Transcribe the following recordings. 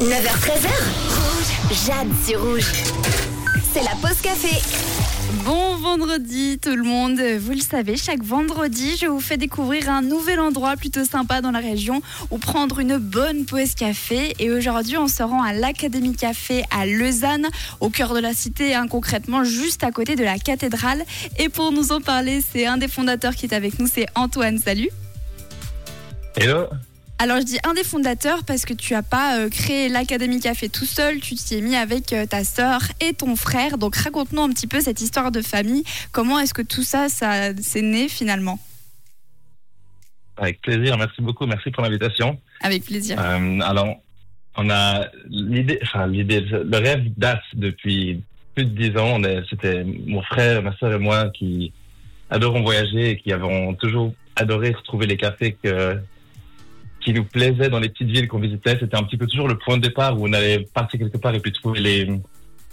9h13h. Rouge. Jade sur rouge. C'est la pause café. Bon vendredi tout le monde, vous le savez, chaque vendredi je vous fais découvrir un nouvel endroit plutôt sympa dans la région où prendre une bonne pause café et aujourd'hui on se rend à l'Académie Café à Lausanne, au cœur de la cité, hein, concrètement juste à côté de la cathédrale et pour nous en parler c'est un des fondateurs qui est avec nous, c'est Antoine, salut Hello alors je dis un des fondateurs parce que tu n'as pas euh, créé l'Académie Café tout seul, tu t'y es mis avec euh, ta sœur et ton frère. Donc raconte-nous un petit peu cette histoire de famille. Comment est-ce que tout ça, ça s'est né finalement? Avec plaisir, merci beaucoup, merci pour l'invitation. Avec plaisir. Euh, alors, on a l'idée, enfin l'idée, le rêve date depuis plus de dix ans. C'était mon frère, ma sœur et moi qui adorons voyager et qui avons toujours adoré retrouver les cafés que, qui nous plaisaient dans les petites villes qu'on visitait. C'était un petit peu toujours le point de départ où on allait partir quelque part et puis trouver les,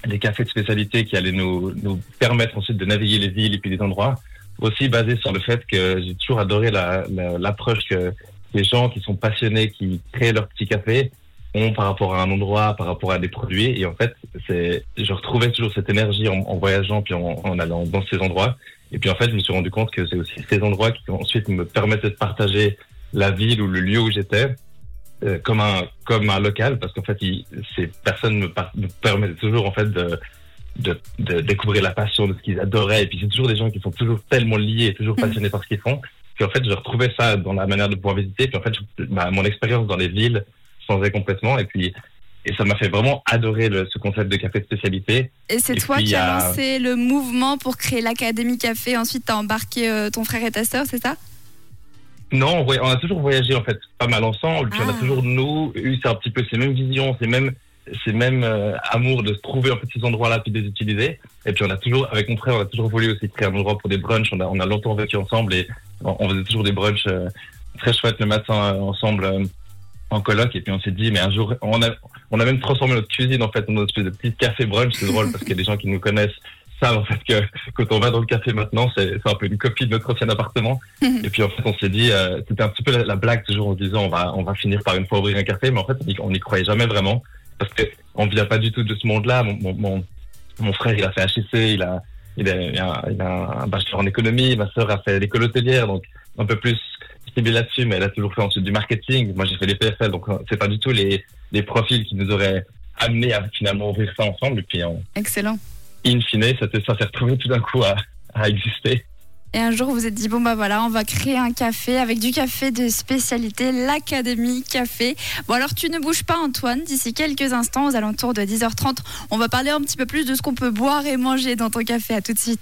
les cafés de spécialité qui allaient nous, nous permettre ensuite de naviguer les villes et puis les endroits. Aussi basé sur le fait que j'ai toujours adoré la- la- l'approche que les gens qui sont passionnés, qui créent leur petit café, ont par rapport à un endroit, par rapport à des produits. Et en fait, je retrouvais toujours cette énergie en, en voyageant puis en, en allant dans ces endroits. Et puis en fait, je me suis rendu compte que c'est aussi ces endroits qui ensuite me permettaient de partager la ville ou le lieu où j'étais euh, comme un comme un local parce qu'en fait, il, ces personnes me, me permettent toujours en fait de, de de découvrir la passion de ce qu'ils adoraient. Et puis c'est toujours des gens qui sont toujours tellement liés, toujours Mhm. passionnés par ce qu'ils font. Puis en fait, je retrouvais ça dans la manière de pouvoir visiter. Puis en fait, je- bah, mon expérience dans les villes changeait complètement. Et puis et ça m'a fait vraiment adorer le, ce concept de café de spécialité. Et c'est toi puis, qui y as a- lancé le mouvement pour créer l'Académie Café. Ensuite, tu as embarqué euh, ton frère et ta sœur, c'est ça? Non, on a toujours voyagé en fait pas mal ensemble. Puis on Ah. a toujours nous eu c'est un petit peu ces mêmes visions, ces mêmes ces mêmes euh, amours de se trouver en fait ces endroits-là puis de les utiliser. Et puis on a toujours avec mon frère, on a toujours voulu aussi créer un endroit pour des brunchs. On a on a longtemps vécu ensemble et on, on faisait toujours des brunchs euh, très chouettes le matin euh, ensemble en coloc. Et puis on s'est dit mais un jour on a on a même transformé notre cuisine en fait en une espèce de petit café brunch. C'est drôle parce qu'il y a des gens qui nous connaissent savent en fait que quand on va dans le café maintenant, c'est un peu une copie de notre ancien appartement. Et puis en fait, on s'est dit, euh, c'était un petit peu la, la blague toujours en disant, on va, on va finir par une fois ouvrir un café, mais en fait, on n'y croyait jamais vraiment parce que on vient pas du tout de ce monde-là. Mon, mon, mon, mon frère, il a fait HEC, il a, il a, il a, il a un bachelor en économie. Ma sœur a fait l'école hôtelière, donc un peu plus ciblée là-dessus, mais elle a toujours fait ensuite du marketing. Moi, j'ai fait les PFL, donc euh, c'est pas du tout les, les profils qui nous auraient amené à finalement ouvrir ça ensemble. Et puis, en, Excellent. In fine, ça, s'est- retrouvé tout d'un coup à, à exister. Et un jour, vous vous êtes dit, bon, bah voilà, on va créer un café avec du café de spécialité, l'Académie Café. Bon, alors tu ne bouges pas, Antoine. D'ici quelques instants, aux alentours de 10h30, on va parler un petit peu plus de ce qu'on peut boire et manger dans ton café. À tout de suite.